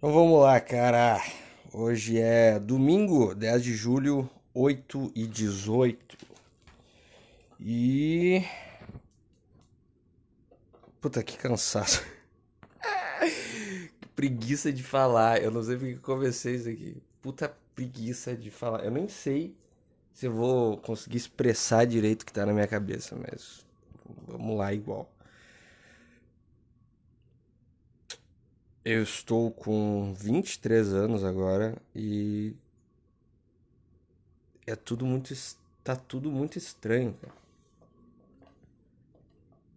Então vamos lá, cara. Hoje é domingo, 10 de julho, 8 e 18. E. Puta, que cansaço. que preguiça de falar. Eu não sei porque comecei isso aqui. Puta preguiça de falar. Eu nem sei se eu vou conseguir expressar direito o que tá na minha cabeça, mas vamos lá igual. Eu estou com 23 anos agora e é tudo muito tá tudo muito estranho, cara.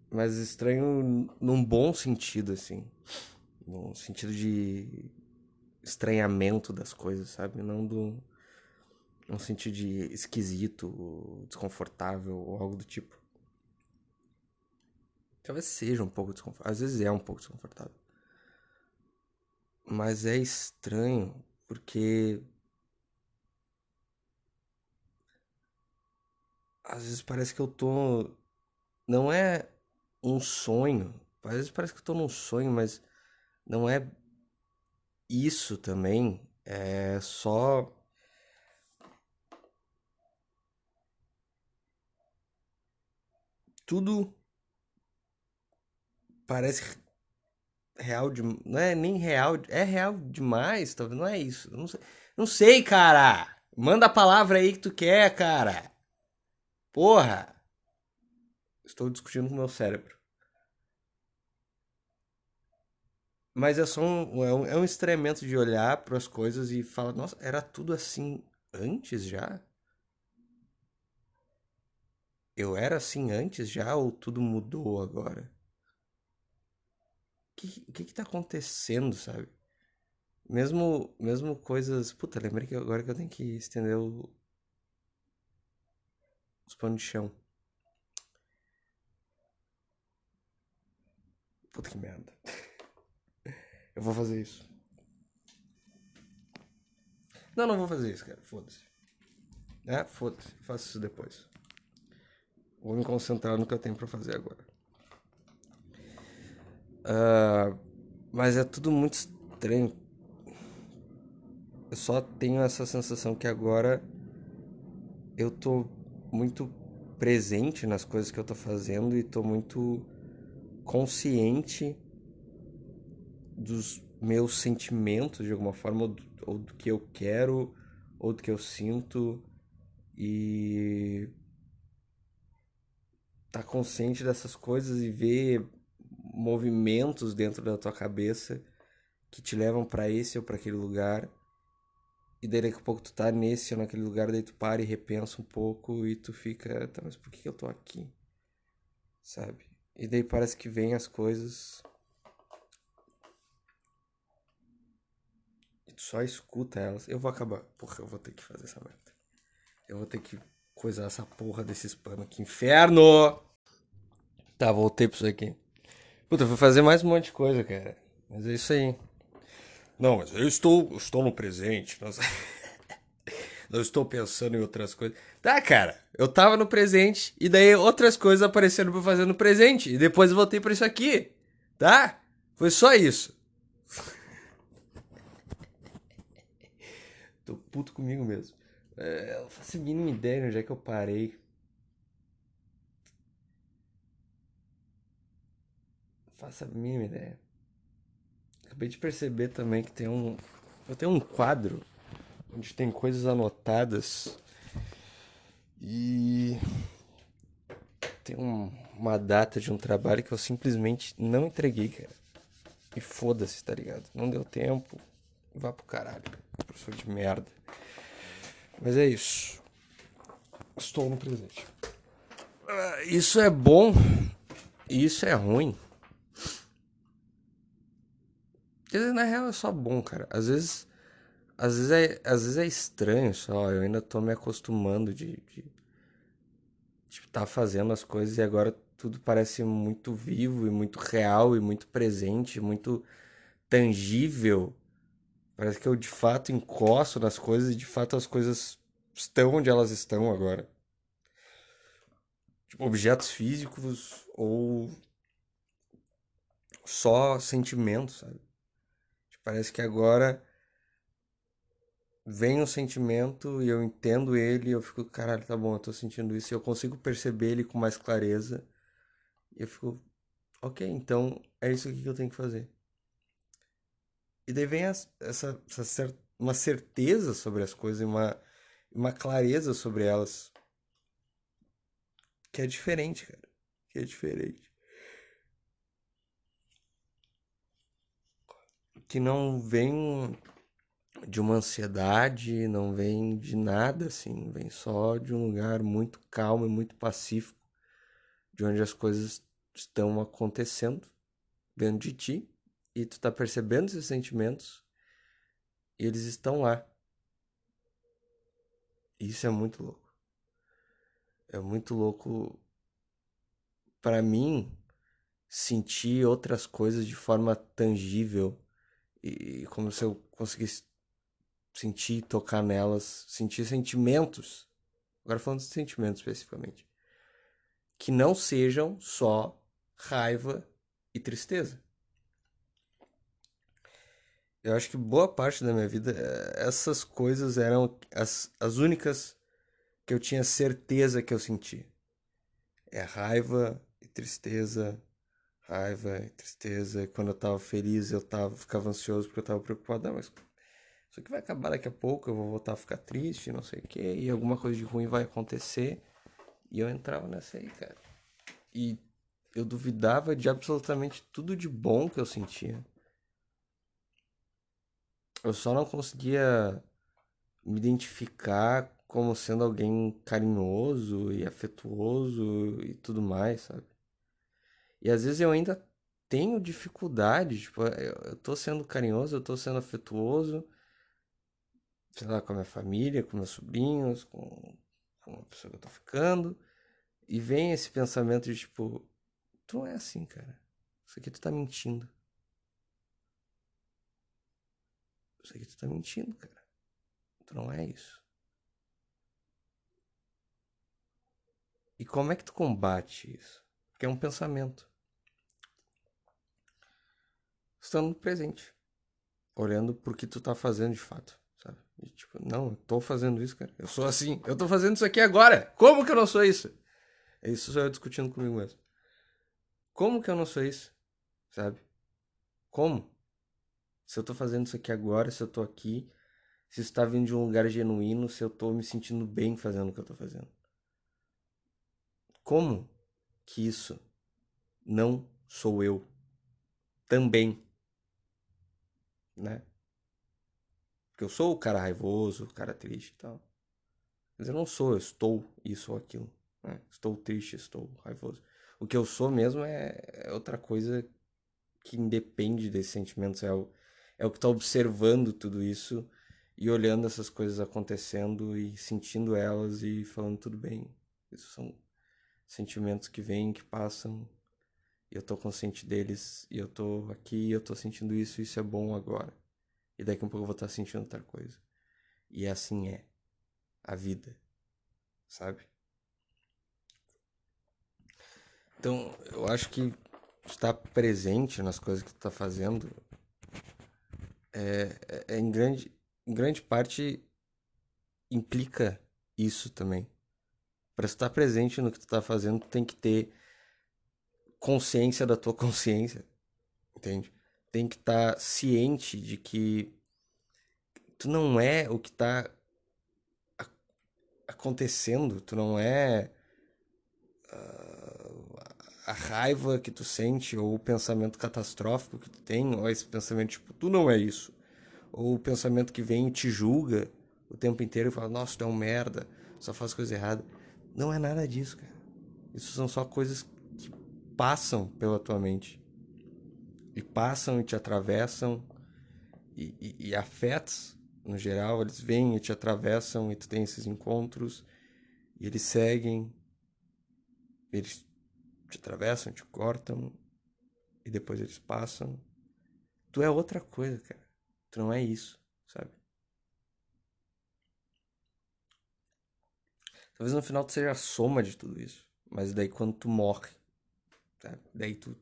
Mas estranho num bom sentido assim, no sentido de estranhamento das coisas, sabe? Não do num sentido de esquisito, desconfortável ou algo do tipo. Talvez seja um pouco desconfortável, às vezes é um pouco desconfortável. Mas é estranho porque às vezes parece que eu tô não é um sonho. Às vezes parece que eu tô num sonho, mas não é isso também. É só tudo parece real de, não é nem real, é real demais, talvez não é isso. Não sei, não sei, cara. Manda a palavra aí que tu quer, cara. Porra. Estou discutindo com meu cérebro. Mas é só um, é um, é um de olhar para as coisas e falar, nossa, era tudo assim antes já? Eu era assim antes já ou tudo mudou agora? Que, que que tá acontecendo, sabe? Mesmo, mesmo coisas. Puta, lembrei que agora que eu tenho que estender o, os panos de chão. Puta que merda. Eu vou fazer isso. Não, não vou fazer isso, cara. Foda-se. É, foda-se. Faço isso depois. Vou me concentrar no que eu tenho pra fazer agora. Uh, mas é tudo muito estranho. Eu só tenho essa sensação que agora eu tô muito presente nas coisas que eu tô fazendo e tô muito consciente dos meus sentimentos de alguma forma, ou do, que eu quero, ou do que eu sinto e tá consciente dessas coisas e ver movimentos dentro da tua cabeça que te levam para esse ou para aquele lugar. E daí daqui a pouco tu tá nesse ou naquele lugar, daí tu para e repensa um pouco e tu fica, tá, mas por que eu tô aqui? Sabe? E daí parece que vem as coisas. E tu só escuta elas. Eu vou acabar. Porra, eu vou ter que fazer essa merda. Eu vou ter que coisar essa porra desses panos. Que inferno! Tá, voltei pra isso aqui. Puta, vou fazer mais um monte de coisa, cara. Mas é isso aí. Não, mas eu estou, estou no presente. Nossa. Não estou pensando em outras coisas. Tá, cara. Eu tava no presente e daí outras coisas apareceram pra fazer no presente. E depois eu voltei pra isso aqui. Tá? Foi só isso. Tô puto comigo mesmo. É, eu não faço a mínima ideia onde é que eu parei. Faço a mínima ideia. Acabei de perceber também que tem um. Eu tenho um quadro onde tem coisas anotadas e tem um, uma data de um trabalho que eu simplesmente não entreguei, cara. E foda-se, tá ligado? Não deu tempo. Vá pro caralho. Professor de merda. Mas é isso. Estou no presente. Ah, isso é bom e isso é ruim. Porque na real é só bom, cara. Às vezes. Às vezes é, às vezes é estranho só. Eu ainda tô me acostumando de. de tipo, tá fazendo as coisas e agora tudo parece muito vivo e muito real e muito presente, muito tangível. Parece que eu de fato encosto nas coisas e de fato as coisas estão onde elas estão agora. Tipo, objetos físicos ou só sentimentos, sabe? Parece que agora vem um sentimento e eu entendo ele e eu fico, caralho, tá bom, eu tô sentindo isso e eu consigo perceber ele com mais clareza. E eu fico, ok, então é isso aqui que eu tenho que fazer. E daí vem essa, essa, uma certeza sobre as coisas, uma, uma clareza sobre elas. Que é diferente, cara. Que é diferente. Que não vem de uma ansiedade, não vem de nada assim, vem só de um lugar muito calmo e muito pacífico, de onde as coisas estão acontecendo dentro de ti e tu tá percebendo esses sentimentos e eles estão lá. Isso é muito louco. É muito louco para mim sentir outras coisas de forma tangível e como se eu conseguisse sentir, tocar nelas, sentir sentimentos. Agora falando de sentimentos especificamente. Que não sejam só raiva e tristeza. Eu acho que boa parte da minha vida, eh, essas coisas eram as, as únicas que eu tinha certeza que eu sentia. É raiva e tristeza, raiva tristeza. Quando eu tava feliz, eu tava, ficava ansioso porque eu tava preocupado. Não, mas isso aqui vai acabar daqui a pouco, eu vou voltar a ficar triste, não sei o que, e alguma coisa de ruim vai acontecer. E eu entrava nessa aí, cara. E eu duvidava de absolutamente tudo de bom que eu sentia. Eu só não conseguia me identificar como sendo alguém carinhoso e afetuoso e tudo mais, sabe? E às vezes eu ainda tenho dificuldade, tipo, eu tô sendo carinhoso, eu tô sendo afetuoso, sei lá, com a minha família, com meus sobrinhos, com, com a pessoa que eu tô ficando. E vem esse pensamento de tipo, tu não é assim, cara. Isso aqui tu tá mentindo. Isso aqui tu tá mentindo, cara. Tu não é isso. E como é que tu combate isso? Porque é um pensamento. Estando presente. Olhando pro que tu tá fazendo de fato. E, tipo, não, eu tô fazendo isso, cara. Eu sou assim. Eu tô fazendo isso aqui agora. Como que eu não sou isso? É isso só eu discutindo comigo mesmo. Como que eu não sou isso? Sabe? Como? Se eu tô fazendo isso aqui agora, se eu tô aqui, se isso tá vindo de um lugar genuíno, se eu tô me sentindo bem fazendo o que eu tô fazendo. Como que isso não sou eu também? Né? Porque eu sou o cara raivoso, o cara triste e tal. Mas eu não sou, eu estou isso ou aquilo. Né? Estou triste, estou raivoso. O que eu sou mesmo é, é outra coisa que independe desses sentimentos. É o, é o que está observando tudo isso e olhando essas coisas acontecendo e sentindo elas e falando tudo bem. Isso são sentimentos que vêm, que passam. Eu tô consciente deles e eu tô aqui, eu tô sentindo isso, isso é bom agora. E daqui a pouco eu vou estar sentindo outra coisa. E assim é a vida, sabe? Então, eu acho que estar presente nas coisas que tu tá fazendo é, é, é em, grande, em grande parte implica isso também. Para estar presente no que tu tá fazendo, tu tem que ter consciência da tua consciência, entende? tem que estar tá ciente de que tu não é o que está acontecendo, tu não é uh, a raiva que tu sente ou o pensamento catastrófico que tu tem, ou esse pensamento tipo, tu não é isso. Ou o pensamento que vem e te julga o tempo inteiro e fala, nossa, tu é um merda, só faz coisa errada. Não é nada disso, cara. Isso são só coisas passam pela tua mente e passam e te atravessam e, e, e afetos no geral eles vêm e te atravessam e tu tem esses encontros e eles seguem eles te atravessam te cortam e depois eles passam. Tu é outra coisa cara. Tu não é isso sabe? Talvez no final tu seja a soma de tudo isso mas daí quando tu morre sabe? daí tu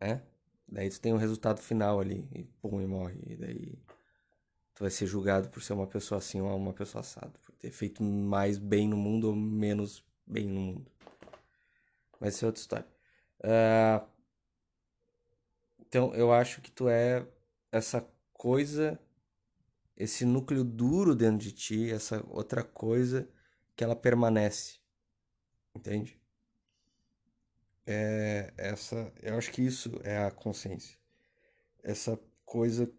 é Daí tu tem um resultado final ali, e pum, e morre. E daí tu vai ser julgado por ser uma pessoa assim ou uma pessoa assada. Por ter feito mais bem no mundo ou menos bem no mundo. Mas isso é outra história. Uh, então eu acho que tu é essa coisa, esse núcleo duro dentro de ti, essa outra coisa que ela permanece. Entende? É essa, eu acho que isso é a consciência. Essa coisa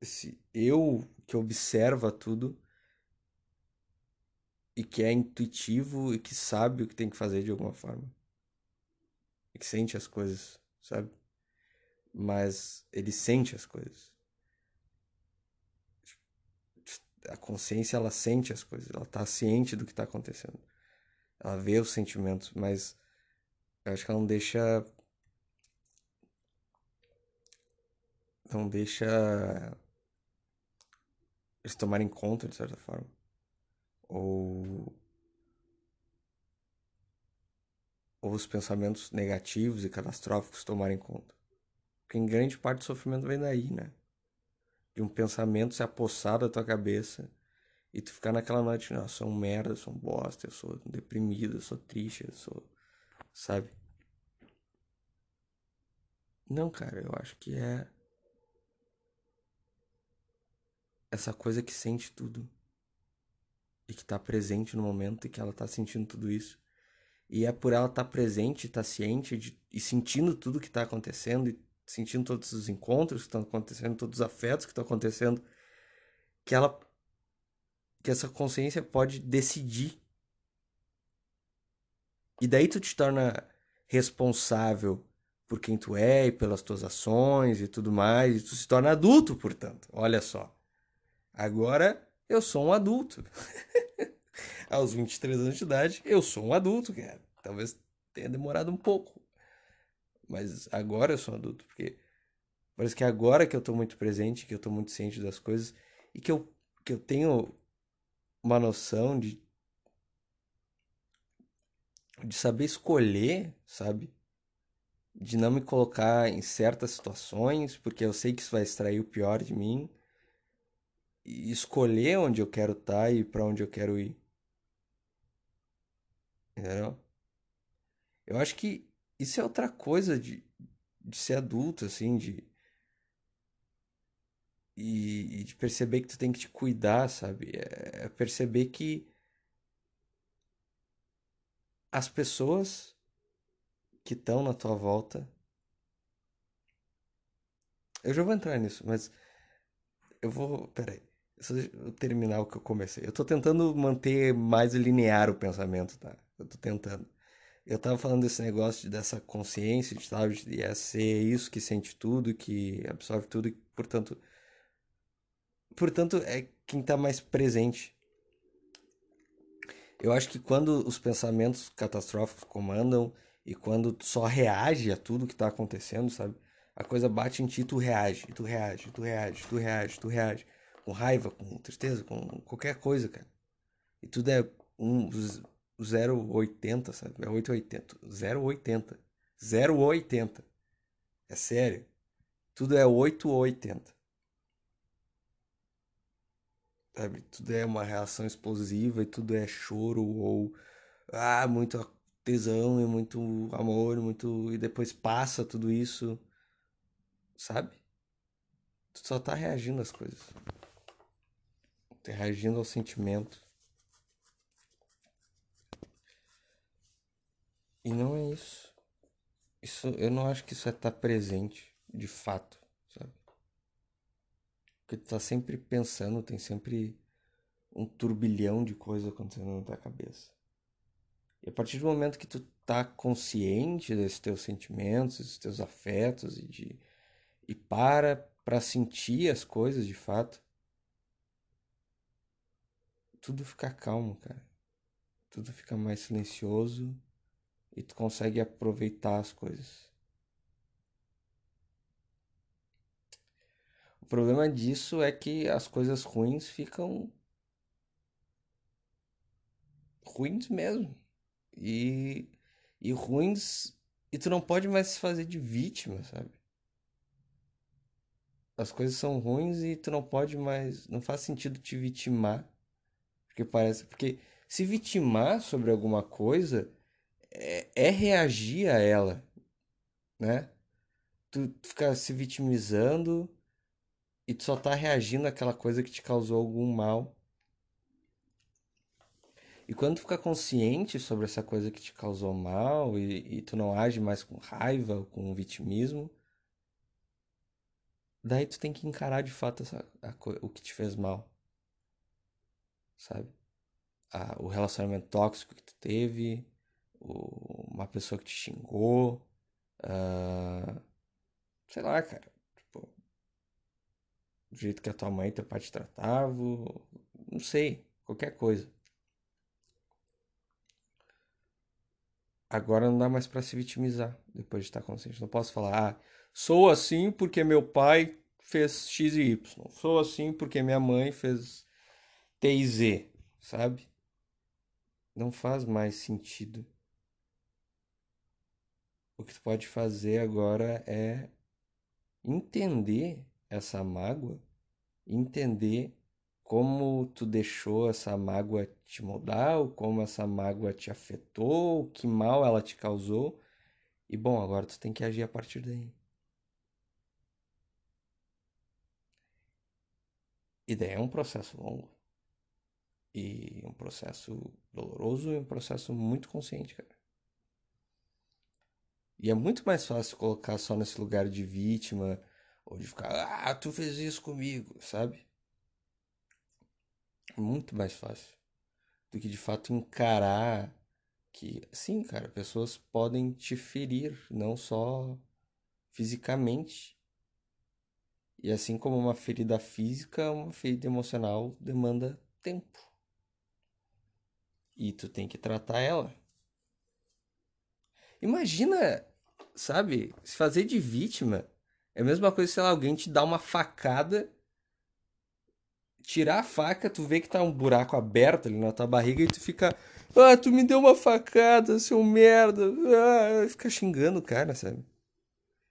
esse eu que observa tudo e que é intuitivo e que sabe o que tem que fazer de alguma forma. E que sente as coisas, sabe? Mas ele sente as coisas. A consciência, ela sente as coisas, ela tá ciente do que tá acontecendo. Ela vê os sentimentos, mas eu acho que ela não deixa. Não deixa eles tomarem conta, de certa forma. Ou. Ou os pensamentos negativos e catastróficos tomarem conta. Porque em grande parte do sofrimento vem daí, né? De um pensamento se apossar da tua cabeça e tu ficar naquela noite, não, eu sou um merda, eu sou um bosta, eu sou deprimido, eu sou triste, eu sou. Sabe? Não, cara, eu acho que é. Essa coisa que sente tudo. E que tá presente no momento e que ela tá sentindo tudo isso. E é por ela estar tá presente, estar tá ciente de, e sentindo tudo que tá acontecendo e sentindo todos os encontros que estão acontecendo, todos os afetos que estão acontecendo, que ela que essa consciência pode decidir. E daí tu te torna responsável por quem tu é e pelas tuas ações e tudo mais, e tu se torna adulto, portanto. Olha só. Agora eu sou um adulto. Aos 23 anos de idade, eu sou um adulto, cara. Talvez tenha demorado um pouco. Mas agora eu sou um adulto, porque parece que agora que eu tô muito presente, que eu tô muito ciente das coisas e que eu, que eu tenho uma noção de de saber escolher, sabe? De não me colocar em certas situações, porque eu sei que isso vai extrair o pior de mim. E escolher onde eu quero estar tá e para onde eu quero ir. Entendeu? Eu acho que isso é outra coisa de, de ser adulto, assim, de. E, e de perceber que tu tem que te cuidar, sabe? É, é perceber que as pessoas que estão na tua volta. Eu já vou entrar nisso, mas eu vou. Peraí. Deixa eu terminar o que eu comecei. Eu tô tentando manter mais linear o pensamento, tá? Eu tô tentando. Eu tava falando desse negócio, dessa consciência, de, tal, de é ser isso que sente tudo, que absorve tudo, e, portanto. Portanto, é quem tá mais presente. Eu acho que quando os pensamentos catastróficos comandam e quando tu só reage a tudo que tá acontecendo, sabe? A coisa bate em ti, tu reage, tu reage, tu reage, tu reage, tu reage. Com raiva, com tristeza, com qualquer coisa, cara. E tudo é um 0,80, sabe? É 880. 0,80. 0,80. É sério. Tudo é 8 ou 80. Sabe? Tudo é uma reação explosiva e tudo é choro ou ah, muito tesão e muito amor, muito e depois passa tudo isso, sabe? Tu só tá reagindo às coisas. Tá reagindo ao sentimento. E não é isso. Isso eu não acho que isso é estar tá presente, de fato? Porque tu tá sempre pensando, tem sempre um turbilhão de coisas acontecendo na tua cabeça. E a partir do momento que tu tá consciente desses teus sentimentos, desses teus afetos e de e para para sentir as coisas de fato, tudo fica calmo, cara. Tudo fica mais silencioso e tu consegue aproveitar as coisas. O problema disso é que as coisas ruins ficam ruins mesmo. E, e ruins. E tu não pode mais se fazer de vítima, sabe? as coisas são ruins e tu não pode mais. Não faz sentido te vitimar. Porque parece. Porque se vitimar sobre alguma coisa é, é reagir a ela, né? Tu ficar se vitimizando e tu só tá reagindo àquela coisa que te causou algum mal. E quando tu ficar consciente sobre essa coisa que te causou mal e, e tu não age mais com raiva ou com vitimismo, daí tu tem que encarar de fato essa, a, o que te fez mal. Sabe? A, o relacionamento tóxico que tu teve, o, uma pessoa que te xingou, uh, sei lá, cara. Do jeito que a tua mãe e teu pai te tratavam, não sei, qualquer coisa. Agora não dá mais para se vitimizar depois de estar consciente. Não posso falar, ah, sou assim porque meu pai fez X e Y. Sou assim porque minha mãe fez T e Z, sabe? Não faz mais sentido. O que tu pode fazer agora é entender essa mágoa, entender como tu deixou essa mágoa te mudar, ou como essa mágoa te afetou, que mal ela te causou. E bom, agora tu tem que agir a partir daí. E daí é um processo longo. E um processo doloroso e um processo muito consciente, cara. E é muito mais fácil colocar só nesse lugar de vítima, ou de ficar, ah, tu fez isso comigo, sabe? muito mais fácil do que de fato encarar que, sim, cara, pessoas podem te ferir, não só fisicamente. E assim como uma ferida física, uma ferida emocional demanda tempo. E tu tem que tratar ela. Imagina, sabe, se fazer de vítima é a mesma coisa se lá, alguém te dá uma facada tirar a faca, tu vê que tá um buraco aberto ali na tua barriga e tu fica. Ah, tu me deu uma facada, seu merda. Ah, fica xingando o cara, sabe?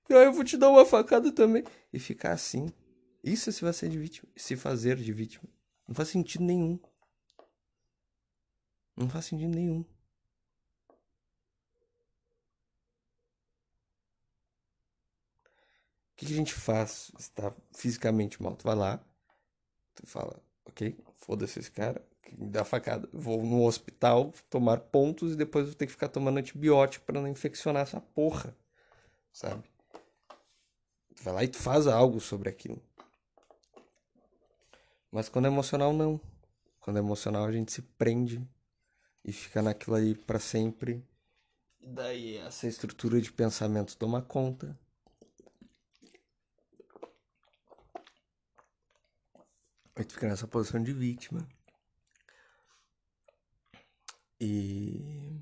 Ah, eu vou te dar uma facada também. E ficar assim. Isso é se você de vítima. Se fazer de vítima. Não faz sentido nenhum. Não faz sentido nenhum. Que, que a gente faz se tá fisicamente mal? Tu vai lá, Tu fala, ok, foda-se esse cara, que me dá facada. Vou no hospital tomar pontos e depois vou ter que ficar tomando antibiótico para não infeccionar essa porra, sabe? Tu vai lá e tu faz algo sobre aquilo. Mas quando é emocional, não. Quando é emocional, a gente se prende e fica naquilo aí para sempre. E daí essa estrutura de pensamento toma conta. Aí tu fica nessa posição de vítima. E.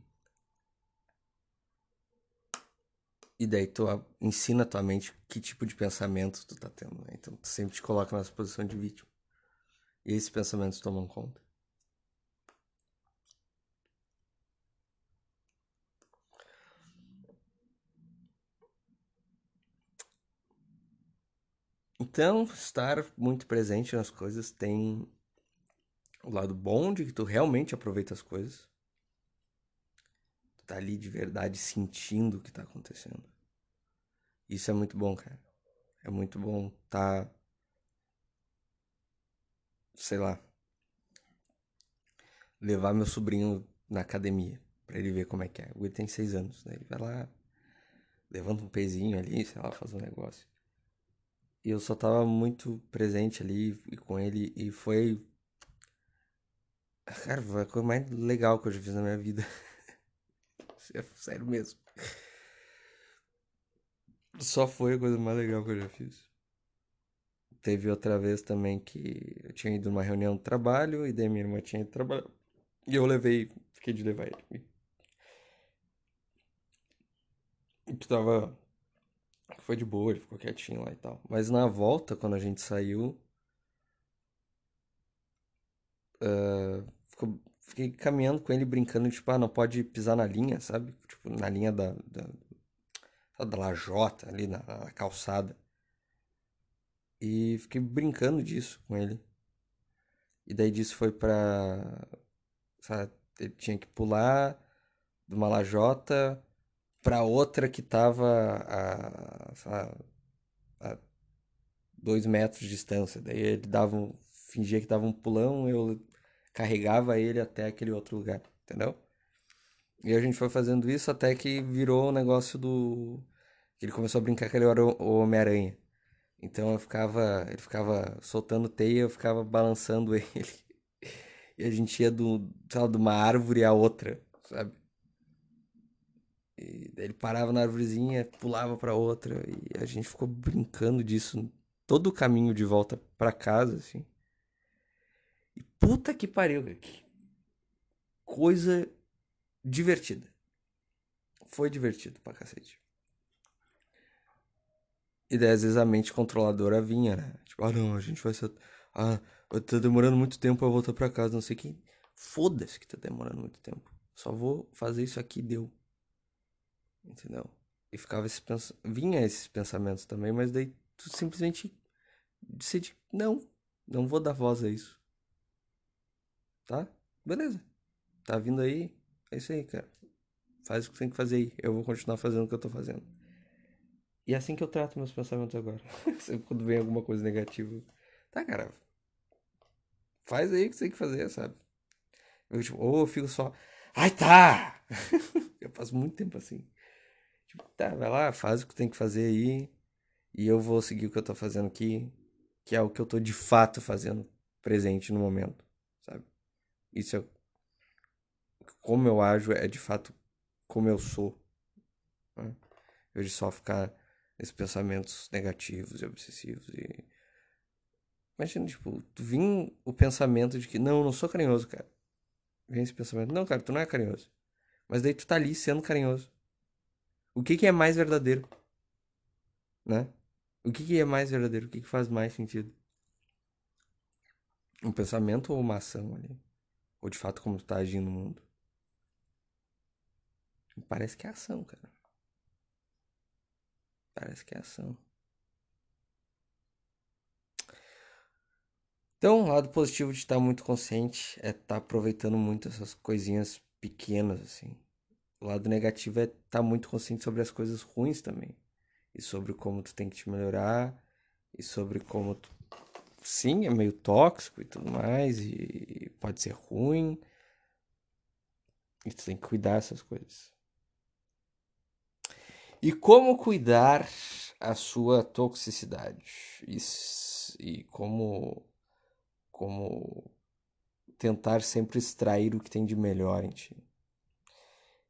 E daí tu ensina a tua mente que tipo de pensamento tu tá tendo, né? Então tu sempre te coloca nessa posição de vítima. E esses pensamentos tomam conta. Então, estar muito presente nas coisas tem o lado bom de que tu realmente aproveita as coisas. Tu tá ali de verdade sentindo o que tá acontecendo. Isso é muito bom, cara. É muito bom tá sei lá levar meu sobrinho na academia para ele ver como é que é. O Will tem seis anos, né? Ele vai lá, levanta um pezinho ali, sei lá, faz um negócio. E eu só tava muito presente ali com ele e foi. Cara, foi a coisa mais legal que eu já fiz na minha vida. É sério mesmo. Só foi a coisa mais legal que eu já fiz. Teve outra vez também que eu tinha ido numa reunião de trabalho e daí minha irmã tinha ido trabalhar. E eu levei, fiquei de levar ele. E tu tava foi de boa, ele ficou quietinho lá e tal. Mas na volta, quando a gente saiu. Uh, fiquei caminhando com ele, brincando, tipo, ah, não pode pisar na linha, sabe? Tipo, na linha da. da, da lajota, ali na, na calçada. E fiquei brincando disso com ele. E daí disso foi pra. Sabe, ele tinha que pular de uma lajota pra outra que tava a, sabe, a dois metros de distância. Daí ele dava um, fingia que dava um pulão, eu carregava ele até aquele outro lugar, entendeu? E a gente foi fazendo isso até que virou o negócio do. Ele começou a brincar que ele era o Homem-Aranha. Então eu ficava. Ele ficava soltando teia, eu ficava balançando ele. E a gente ia do, lá, de uma árvore a outra, sabe? E daí ele parava na árvorezinha, pulava para outra. E a gente ficou brincando disso todo o caminho de volta para casa, assim. E puta que pariu, que coisa divertida. Foi divertido pra cacete. E daí, às vezes, a mente controladora vinha, né? Tipo, ah, não, a gente vai ser. Ah, tá demorando muito tempo pra voltar pra casa, não sei quem. Foda-se que tá demorando muito tempo. Só vou fazer isso aqui deu. Entendeu? E ficava esse pens... vinha esses pensamentos também, mas daí tu simplesmente decide, não, não vou dar voz a isso. Tá? Beleza. Tá vindo aí, é isso aí, cara. Faz o que tem que fazer aí. Eu vou continuar fazendo o que eu tô fazendo. E é assim que eu trato meus pensamentos agora. Sempre quando vem alguma coisa negativa. Tá, cara. Faz aí o que você tem que fazer, sabe? Eu, tipo, ou eu fico só. Ai, tá! eu passo muito tempo assim. Tipo, tá, vai lá, faz o que tem que fazer aí. E eu vou seguir o que eu tô fazendo aqui. Que é o que eu tô de fato fazendo presente no momento, sabe? Isso é como eu ajo é de fato como eu sou. Né? Eu de só ficar nesses pensamentos negativos e obsessivos e imagina tipo tu vim o pensamento de que não eu não sou carinhoso cara vem esse pensamento não cara tu não é carinhoso mas daí tu tá ali sendo carinhoso o que que é mais verdadeiro né o que que é mais verdadeiro o que que faz mais sentido um pensamento ou uma ação ali ou de fato como tu tá agindo no mundo Parece que é ação, cara. Parece que é ação. Então, o lado positivo de estar muito consciente é estar aproveitando muito essas coisinhas pequenas, assim. O lado negativo é estar muito consciente sobre as coisas ruins também. E sobre como tu tem que te melhorar. E sobre como tu. Sim, é meio tóxico e tudo mais. E pode ser ruim. E tu tem que cuidar dessas coisas. E como cuidar a sua toxicidade? E, e como, como tentar sempre extrair o que tem de melhor em ti.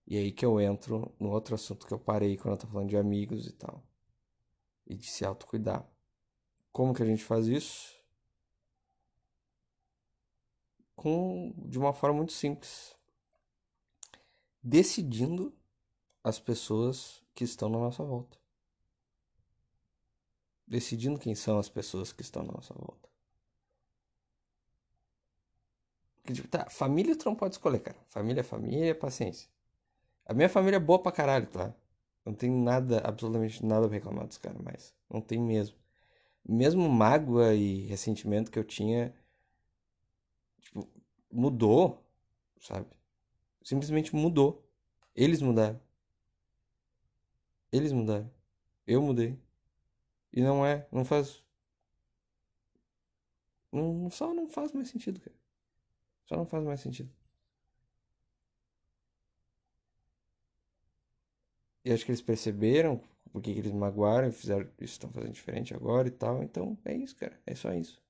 E aí que eu entro no outro assunto que eu parei quando eu tô falando de amigos e tal. E de se autocuidar. Como que a gente faz isso? Com, de uma forma muito simples. Decidindo as pessoas que estão na nossa volta. Decidindo quem são as pessoas que estão na nossa volta. Porque, tipo, tá, família tu não pode escolher, cara. Família é família, paciência. A minha família é boa pra caralho, tá? Não tem nada, absolutamente nada pra reclamar dos caras, mas não tem mesmo. Mesmo mágoa e ressentimento que eu tinha, tipo, mudou, sabe? Simplesmente mudou. Eles mudaram. Eles mudaram. Eu mudei. E não é, não faz. Não, só não faz mais sentido, cara. Só não faz mais sentido. E acho que eles perceberam porque eles magoaram e fizeram isso, estão fazendo diferente agora e tal. Então é isso, cara. É só isso.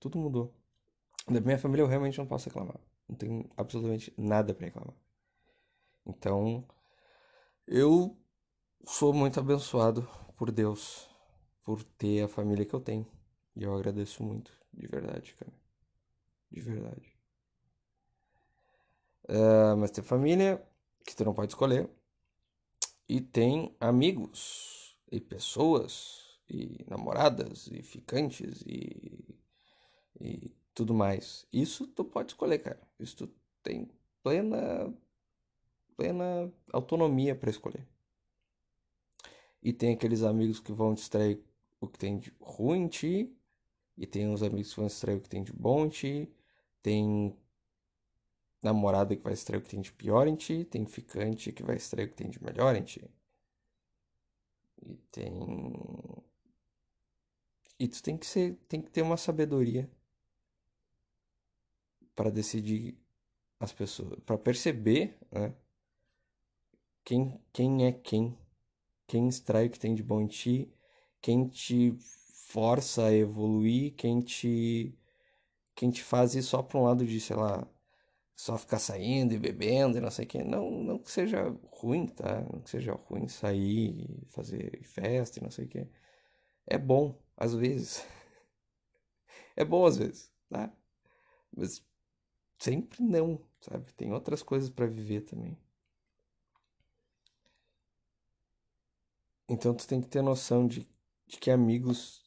Tudo mudou. Da minha família eu realmente não posso reclamar. Não tenho absolutamente nada para reclamar. Então, eu sou muito abençoado por Deus por ter a família que eu tenho. E eu agradeço muito, de verdade, cara. De verdade. Uh, mas tem família que tu não pode escolher. E tem amigos e pessoas e namoradas e ficantes e, e tudo mais. Isso tu pode escolher, cara. Isso tu tem plena plena autonomia para escolher. E tem aqueles amigos que vão distrair o que tem de ruim em ti, e tem uns amigos que vão extrair o que tem de bom em ti, tem namorada que vai extrair o que tem de pior em ti, tem ficante que vai extrair o que tem de melhor em ti. E tem. E tu tem que ser. Tem que ter uma sabedoria para decidir as pessoas. para perceber, né? Quem, quem é quem. Quem extrai o que tem de bom em ti. Quem te força a evoluir. Quem te. Quem te faz ir só pra um lado de, sei lá, só ficar saindo e bebendo e não sei o que. Não, não que seja ruim, tá? Não que seja ruim sair, fazer festa e não sei o que. É bom, às vezes. É bom às vezes, tá? Mas sempre não, sabe? Tem outras coisas para viver também. Então tu tem que ter noção de, de que amigos.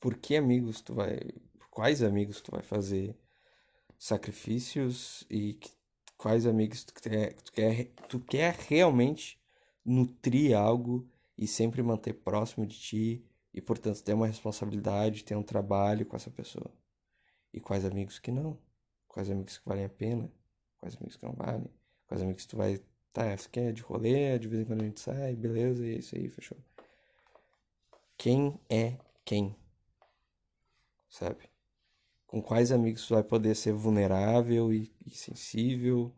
Por que amigos tu vai. Quais amigos tu vai fazer sacrifícios e que, quais amigos tu quer, tu quer, tu quer realmente nutrir algo e sempre manter próximo de ti e portanto ter uma responsabilidade, ter um trabalho com essa pessoa. E quais amigos que não? Quais amigos que valem a pena? Quais amigos que não valem? Quais amigos que tu vai, tá, você quer de rolê, de vez em quando a gente sai, beleza, e é isso aí, fechou. Quem é quem? Sabe? Com quais amigos tu vai poder ser vulnerável e, e sensível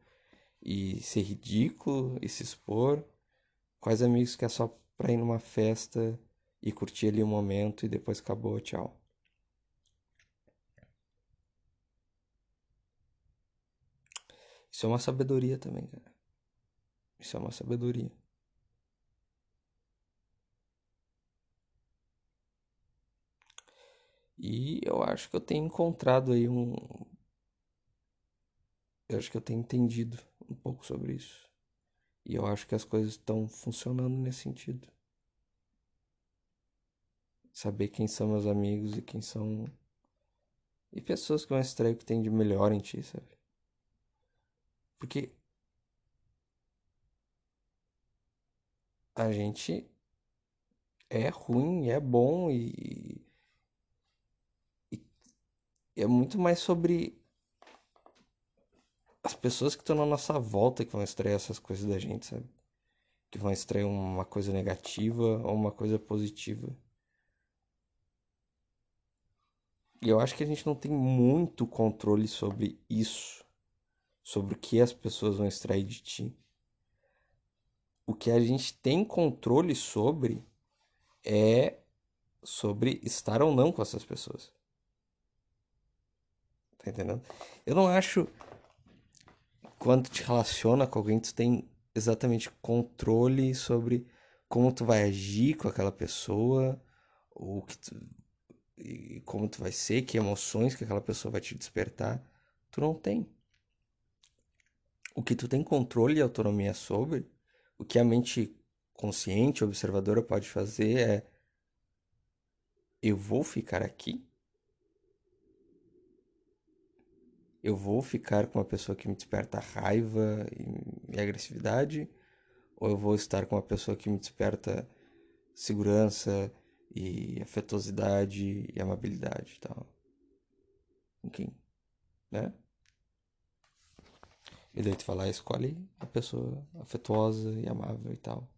e ser ridículo e se expor, quais amigos que é só pra ir numa festa e curtir ali um momento e depois acabou, tchau. Isso é uma sabedoria também, cara. Isso é uma sabedoria. E eu acho que eu tenho encontrado aí um. Eu acho que eu tenho entendido um pouco sobre isso. E eu acho que as coisas estão funcionando nesse sentido. Saber quem são meus amigos e quem são. E pessoas que vão extrair o que tem de melhor em ti, sabe? Porque. A gente é ruim, é bom e é muito mais sobre as pessoas que estão na nossa volta que vão extrair essas coisas da gente, sabe? Que vão extrair uma coisa negativa ou uma coisa positiva. E eu acho que a gente não tem muito controle sobre isso, sobre o que as pessoas vão extrair de ti. O que a gente tem controle sobre é sobre estar ou não com essas pessoas. Tá entendendo? Eu não acho. Quando te relaciona com alguém, tu tem exatamente controle sobre como tu vai agir com aquela pessoa, o que tu, e como tu vai ser, que emoções que aquela pessoa vai te despertar. Tu não tem. O que tu tem controle e autonomia sobre, o que a mente consciente, observadora pode fazer é: eu vou ficar aqui eu vou ficar com uma pessoa que me desperta raiva e agressividade, ou eu vou estar com uma pessoa que me desperta segurança e afetuosidade e amabilidade e tal. Enfim, né? E daí tu vai lá e escolhe a pessoa afetuosa e amável e tal.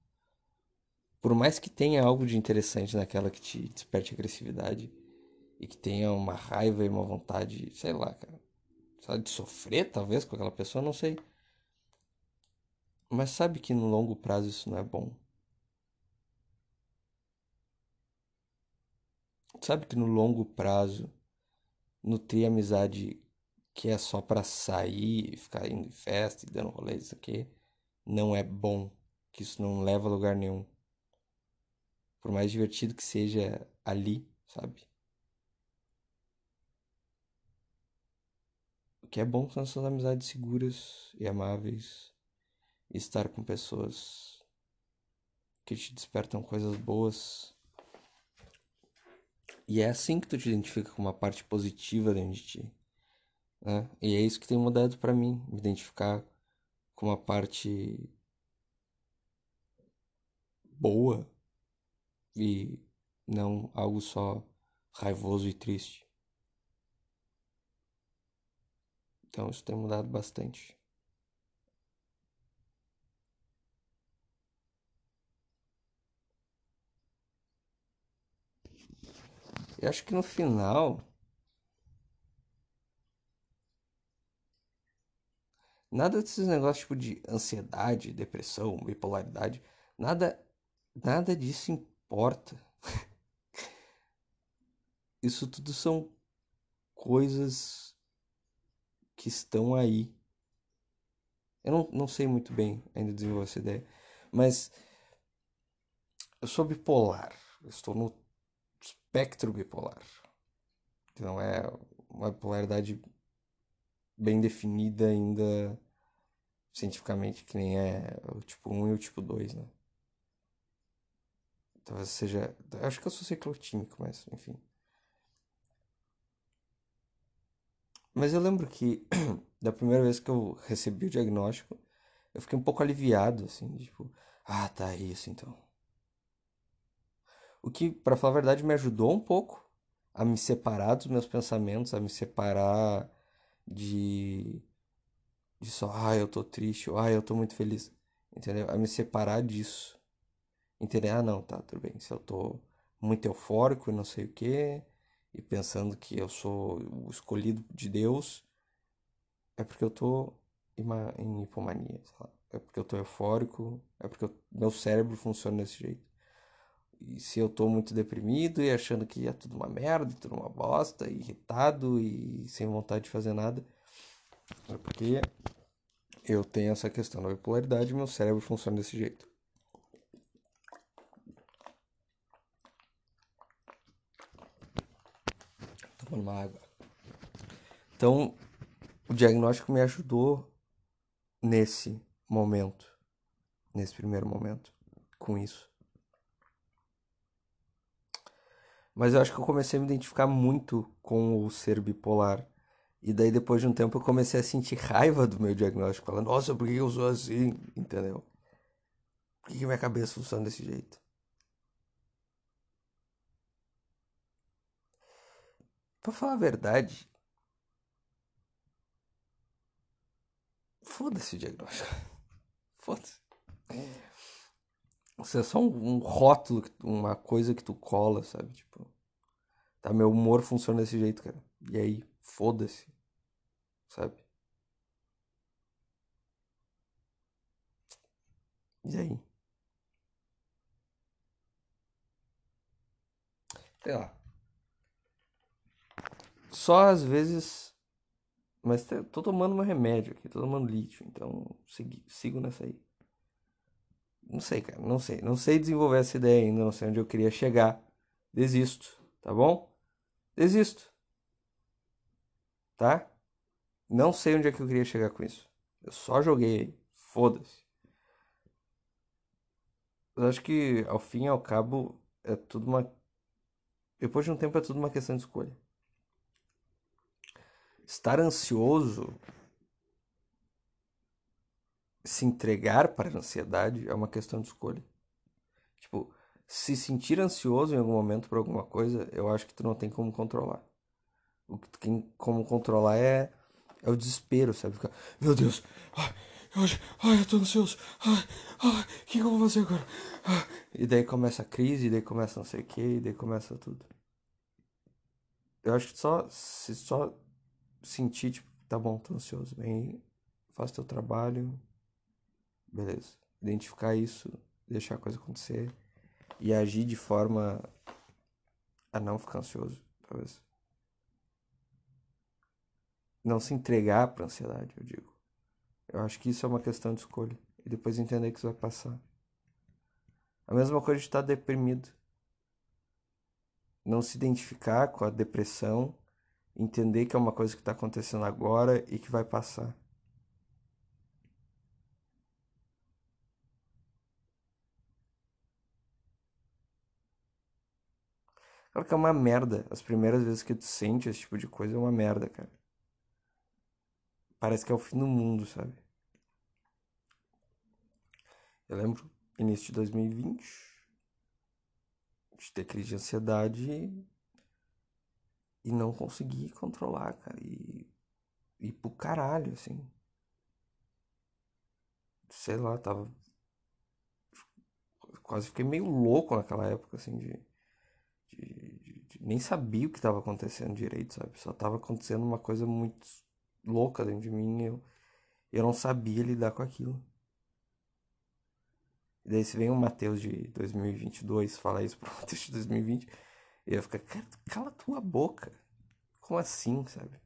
Por mais que tenha algo de interessante naquela que te desperte agressividade e que tenha uma raiva e uma vontade, sei lá, cara sabe, de sofrer talvez com aquela pessoa, não sei. Mas sabe que no longo prazo isso não é bom. Sabe que no longo prazo nutrir amizade que é só para sair, ficar indo em festa e dando rolê isso aqui, não é bom, que isso não leva a lugar nenhum. Por mais divertido que seja ali, sabe? Que é bom são essas amizades seguras e amáveis. E estar com pessoas que te despertam coisas boas. E é assim que tu te identifica com uma parte positiva dentro de ti. Né? E é isso que tem mudado para mim, me identificar com uma parte boa e não algo só raivoso e triste. Então isso tem mudado bastante. Eu acho que no final nada desses negócios tipo de ansiedade, depressão, bipolaridade, nada nada disso importa. Isso tudo são coisas que estão aí. Eu não, não sei muito bem ainda desenvolver essa ideia, mas eu sou bipolar. Eu estou no espectro bipolar. Que não é uma bipolaridade bem definida ainda cientificamente, que nem é o tipo 1 e o tipo 2, né? Talvez seja. Acho que eu sou ciclotímico, mas enfim. Mas eu lembro que da primeira vez que eu recebi o diagnóstico, eu fiquei um pouco aliviado, assim, tipo, ah, tá, isso então. O que, para falar a verdade, me ajudou um pouco a me separar dos meus pensamentos, a me separar de. de só, ah, eu tô triste, ou ah, eu tô muito feliz, entendeu? A me separar disso. Entender, ah, não, tá, tudo bem, se eu tô muito eufórico e não sei o que e pensando que eu sou o escolhido de Deus, é porque eu tô em hipomania, é porque eu tô eufórico, é porque eu, meu cérebro funciona desse jeito. E se eu tô muito deprimido e achando que é tudo uma merda, tudo uma bosta, irritado e sem vontade de fazer nada, é porque eu tenho essa questão da bipolaridade e meu cérebro funciona desse jeito. Tomando uma água. Então, o diagnóstico me ajudou nesse momento, nesse primeiro momento, com isso. Mas eu acho que eu comecei a me identificar muito com o ser bipolar. E daí, depois de um tempo, eu comecei a sentir raiva do meu diagnóstico. Falando, nossa, por que eu sou assim? Entendeu? Por que minha cabeça funciona desse jeito? Pra falar a verdade, foda-se o diagnóstico. Foda-se. Isso é só um, um, rótulo, uma coisa que tu cola, sabe? Tipo, tá, meu humor funciona desse jeito, cara. E aí, foda-se. Sabe? E aí? Sei lá. Só às vezes. Mas tô tomando meu remédio aqui, tô tomando lítio, então sigo, sigo nessa aí. Não sei, cara, não sei. Não sei desenvolver essa ideia ainda, não sei onde eu queria chegar. Desisto, tá bom? Desisto. Tá? Não sei onde é que eu queria chegar com isso. Eu só joguei. Foda-se. Eu acho que ao fim e ao cabo é tudo uma. Depois de um tempo é tudo uma questão de escolha. Estar ansioso, se entregar para a ansiedade é uma questão de escolha. Tipo, se sentir ansioso em algum momento por alguma coisa, eu acho que tu não tem como controlar. O que tu tem como controlar é, é o desespero, sabe? Ficar, meu Deus, ai, ai, eu tô ansioso, ai, ai, o que, que eu vou fazer agora? Ai. E daí começa a crise, e daí começa não sei o que, e daí começa tudo. Eu acho que só, se só sentir, tipo, tá bom, tô ansioso, vem, faz teu trabalho, beleza. Identificar isso, deixar a coisa acontecer e agir de forma a não ficar ansioso, talvez. Não se entregar pra ansiedade, eu digo. Eu acho que isso é uma questão de escolha. E depois entender que isso vai passar. A mesma coisa de estar deprimido. Não se identificar com a depressão entender que é uma coisa que está acontecendo agora e que vai passar. Claro que é uma merda. As primeiras vezes que tu sente esse tipo de coisa é uma merda, cara. Parece que é o fim do mundo, sabe? Eu lembro, início de 2020. de ter crise de ansiedade e não conseguir controlar, cara. E ir pro caralho, assim. Sei lá, tava. Quase fiquei meio louco naquela época, assim, de. de, de, de nem sabia o que estava acontecendo direito, sabe? Só tava acontecendo uma coisa muito louca dentro de mim e eu, eu não sabia lidar com aquilo. E daí se vem o Matheus de 2022 falar isso pro Matheus de 2020, e eu ficar, cala tua boca. Como assim, sabe?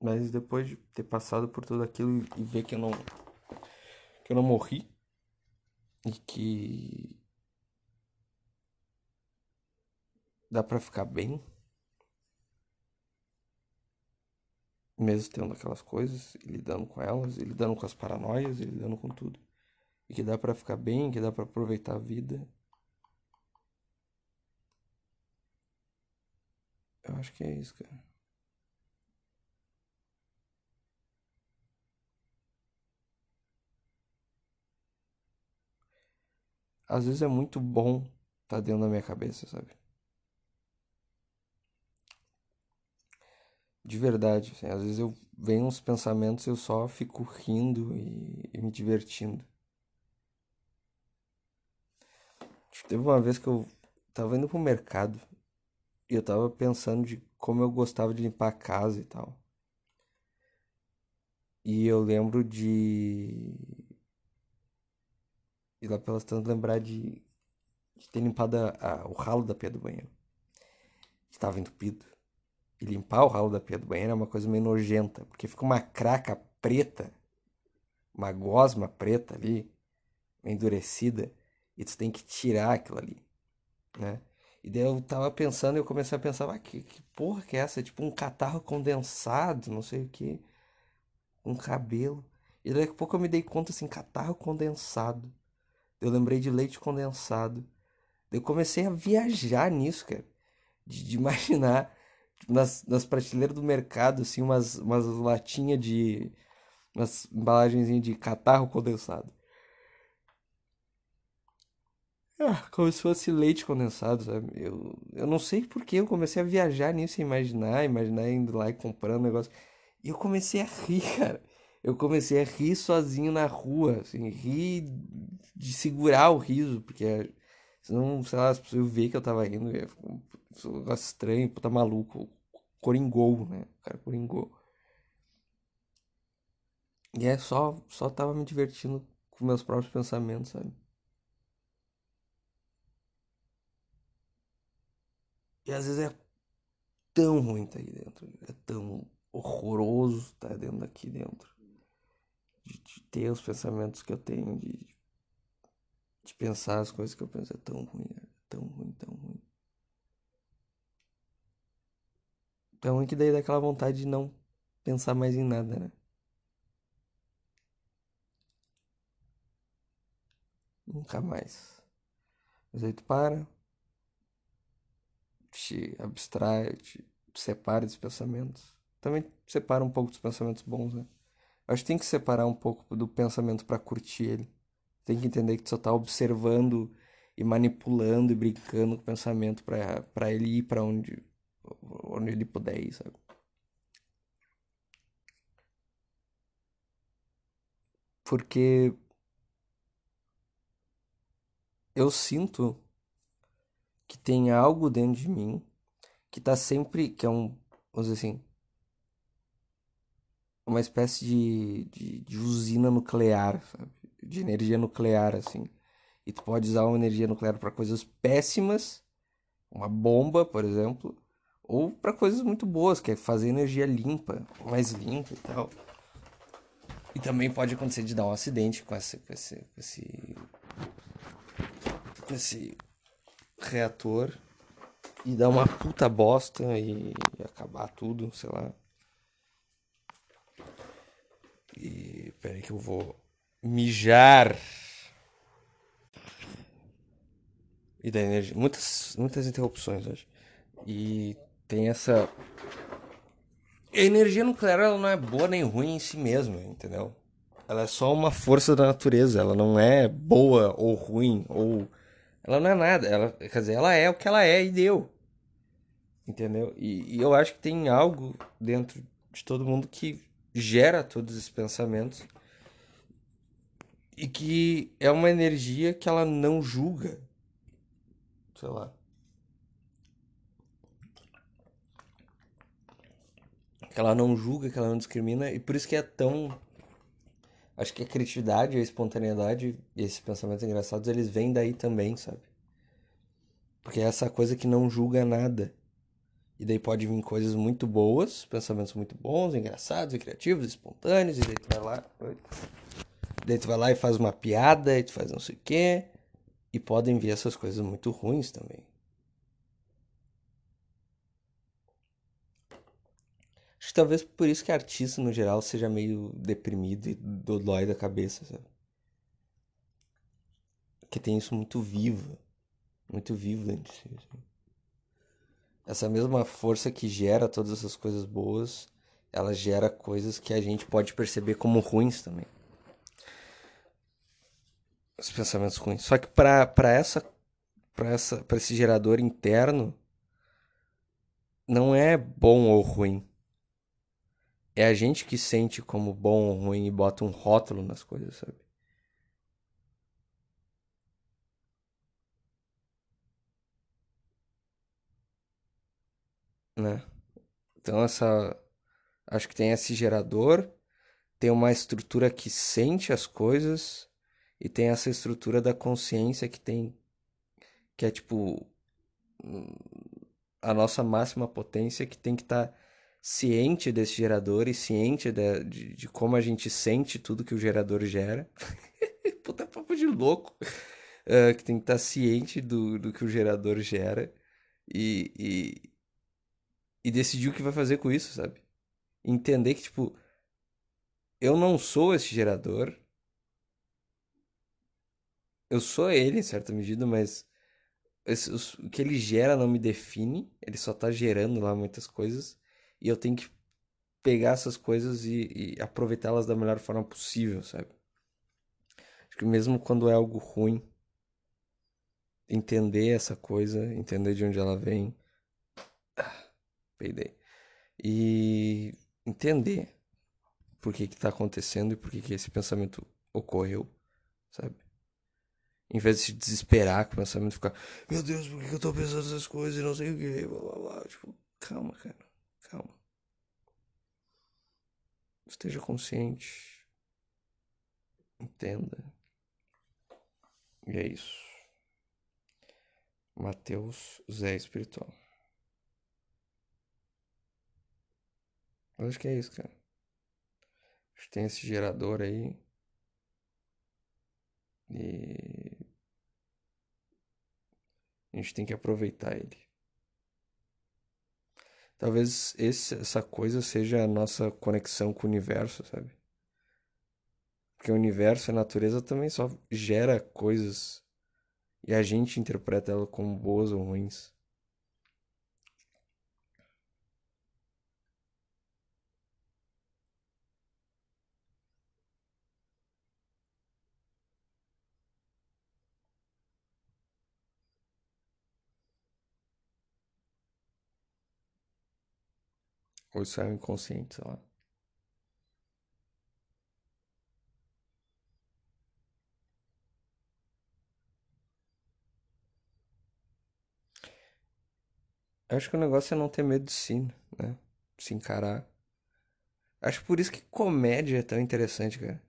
Mas depois de ter passado por tudo aquilo e ver que eu não que eu não morri e que dá para ficar bem, mesmo tendo aquelas coisas, e lidando com elas, e lidando com as paranoias, e lidando com tudo. E que dá para ficar bem, que dá para aproveitar a vida. Acho que é isso, cara. Às vezes é muito bom estar tá dentro da minha cabeça, sabe? De verdade, assim, às vezes eu venho uns pensamentos e eu só fico rindo e, e me divertindo. Teve uma vez que eu tava indo pro mercado eu tava pensando de como eu gostava de limpar a casa e tal. E eu lembro de. E lá pelas tantas lembrar de, de ter limpado a, a, o ralo da pia do banheiro. Estava entupido. E limpar o ralo da pia do banheiro é uma coisa meio nojenta, porque fica uma craca preta, uma gosma preta ali, endurecida, e tu tem que tirar aquilo ali, né? E daí eu tava pensando, eu comecei a pensar, ah, que, que porra que é essa? Tipo um catarro condensado, não sei o que, um cabelo. E daqui a pouco eu me dei conta assim, catarro condensado. Eu lembrei de leite condensado. Eu comecei a viajar nisso, cara. De, de imaginar nas, nas prateleiras do mercado, assim, umas, umas latinhas de. umas embalagens de catarro condensado. Ah, como se fosse leite condensado, sabe? Eu, eu não sei porque eu comecei a viajar nisso, imaginar, imaginar indo lá e comprando negócio. E eu comecei a rir, cara. Eu comecei a rir sozinho na rua, assim, rir de segurar o riso, porque senão, sei lá, as pessoas ver que eu tava rindo, ia ficar um negócio estranho, puta maluco coringou, né? O cara coringou. E é só, só tava me divertindo com meus próprios pensamentos, sabe? E às vezes é tão ruim estar tá aí dentro. É tão horroroso estar tá dentro daqui dentro. De, de, ter os pensamentos que eu tenho, de, de pensar as coisas que eu penso. É tão ruim, é tão ruim, tão ruim. É ruim que daí dá aquela vontade de não pensar mais em nada, né? Nunca mais. Mas aí tu para, te abstrai, te separa dos pensamentos. Também separa um pouco dos pensamentos bons, né? Acho que tem que separar um pouco do pensamento para curtir ele. Tem que entender que tu só tá observando e manipulando e brincando com o pensamento para ele ir para onde onde ele puder ir, sabe? Porque eu sinto que tem algo dentro de mim que tá sempre, que é um, vamos dizer assim, uma espécie de, de, de usina nuclear, sabe? De energia nuclear, assim. E tu pode usar uma energia nuclear para coisas péssimas, uma bomba, por exemplo, ou para coisas muito boas, que é fazer energia limpa, mais limpa e tal. E também pode acontecer de dar um acidente com esse, com esse, com esse, com esse reator e dar uma puta bosta e acabar tudo, sei lá. E peraí que eu vou mijar. E da energia. Muitas, muitas interrupções hoje. E tem essa. A energia nuclear ela não é boa nem ruim em si mesma, entendeu? Ela é só uma força da natureza. Ela não é boa ou ruim ou. Ela não é nada. Ela, quer dizer, ela é o que ela é e deu. Entendeu? E, e eu acho que tem algo dentro de todo mundo que gera todos esses pensamentos e que é uma energia que ela não julga. Sei lá. Que ela não julga, que ela não discrimina, e por isso que é tão. Acho que a criatividade, a espontaneidade e esses pensamentos engraçados, eles vêm daí também, sabe? Porque é essa coisa que não julga nada. E daí pode vir coisas muito boas, pensamentos muito bons, engraçados e criativos, espontâneos, e daí tu vai lá. Daí tu vai lá e faz uma piada, e tu faz não sei o quê. E podem vir essas coisas muito ruins também. Acho que talvez por isso que artista no geral seja meio deprimido e dodói da cabeça, sabe? Porque tem isso muito vivo. Muito vivo dentro de si. Essa mesma força que gera todas essas coisas boas, ela gera coisas que a gente pode perceber como ruins também os pensamentos ruins. Só que para para essa para essa para esse gerador interno não é bom ou ruim. É a gente que sente como bom ou ruim e bota um rótulo nas coisas, sabe? Né? Então essa acho que tem esse gerador, tem uma estrutura que sente as coisas e tem essa estrutura da consciência que tem que é tipo a nossa máxima potência que tem que estar tá ciente desse gerador e ciente de, de, de, como a gente sente tudo que o gerador gera. Puta papo de louco. Uh, que tem que estar ciente do, do que o gerador gera e, e, e decidir o que vai fazer com isso, sabe? Entender que, tipo, eu não sou esse gerador, eu sou ele, em certa medida, mas esse, o que ele gera não me define. Ele só tá gerando lá muitas coisas. E eu tenho que pegar essas coisas e, e aproveitá-las da melhor forma possível, sabe? Acho que mesmo quando é algo ruim, entender essa coisa, entender de onde ela vem. Ah, peidei. E entender por que que tá acontecendo e por que que esse pensamento ocorreu, sabe? Em vez de se desesperar com o pensamento, ficar, meu Deus, por que eu tô pensando essas coisas e não sei o que, blá blá blá. Tipo, calma, cara, calma. Esteja consciente. Entenda. E é isso. Mateus Zé Espiritual. Eu acho que é isso, cara. Acho que tem esse gerador aí. E a gente tem que aproveitar ele. Talvez esse, essa coisa seja a nossa conexão com o universo, sabe? Porque o universo a natureza também só gera coisas e a gente interpreta ela como boas ou ruins. Ou isso é inconsciente, sei lá. Acho que o negócio é não ter medo de si, né? Se encarar. Acho por isso que comédia é tão interessante, cara.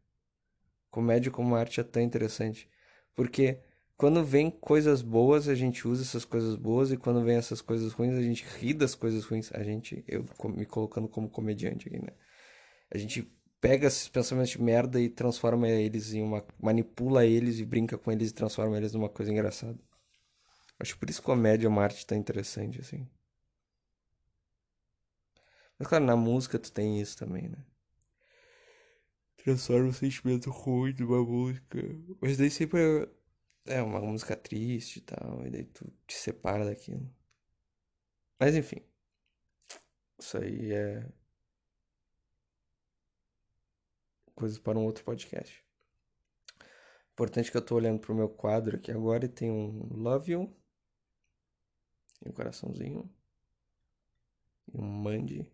Comédia como arte é tão interessante. Porque quando vem coisas boas, a gente usa essas coisas boas, e quando vem essas coisas ruins, a gente ri das coisas ruins. A gente, eu me colocando como comediante aqui, né? A gente pega esses pensamentos de merda e transforma eles em uma. manipula eles e brinca com eles e transforma eles numa coisa engraçada. Acho por isso que comédia é uma arte tão interessante, assim. Mas claro, na música tu tem isso também, né? Transforma o sentimento ruim de uma música. Mas daí sempre é é uma música triste e tal, e daí tu te separa daquilo. Mas enfim. Isso aí é. coisas para um outro podcast. Importante que eu tô olhando pro meu quadro aqui agora e tem um Love You. E um coraçãozinho. E um Mande.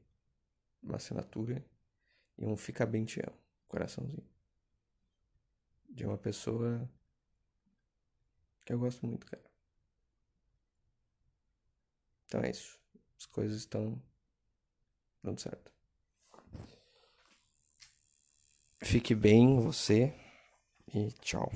Uma assinatura. E um Fica Bem Te Amo. Coraçãozinho. De uma pessoa que eu gosto muito, cara. Então é isso. As coisas estão dando certo. Fique bem, você, e tchau.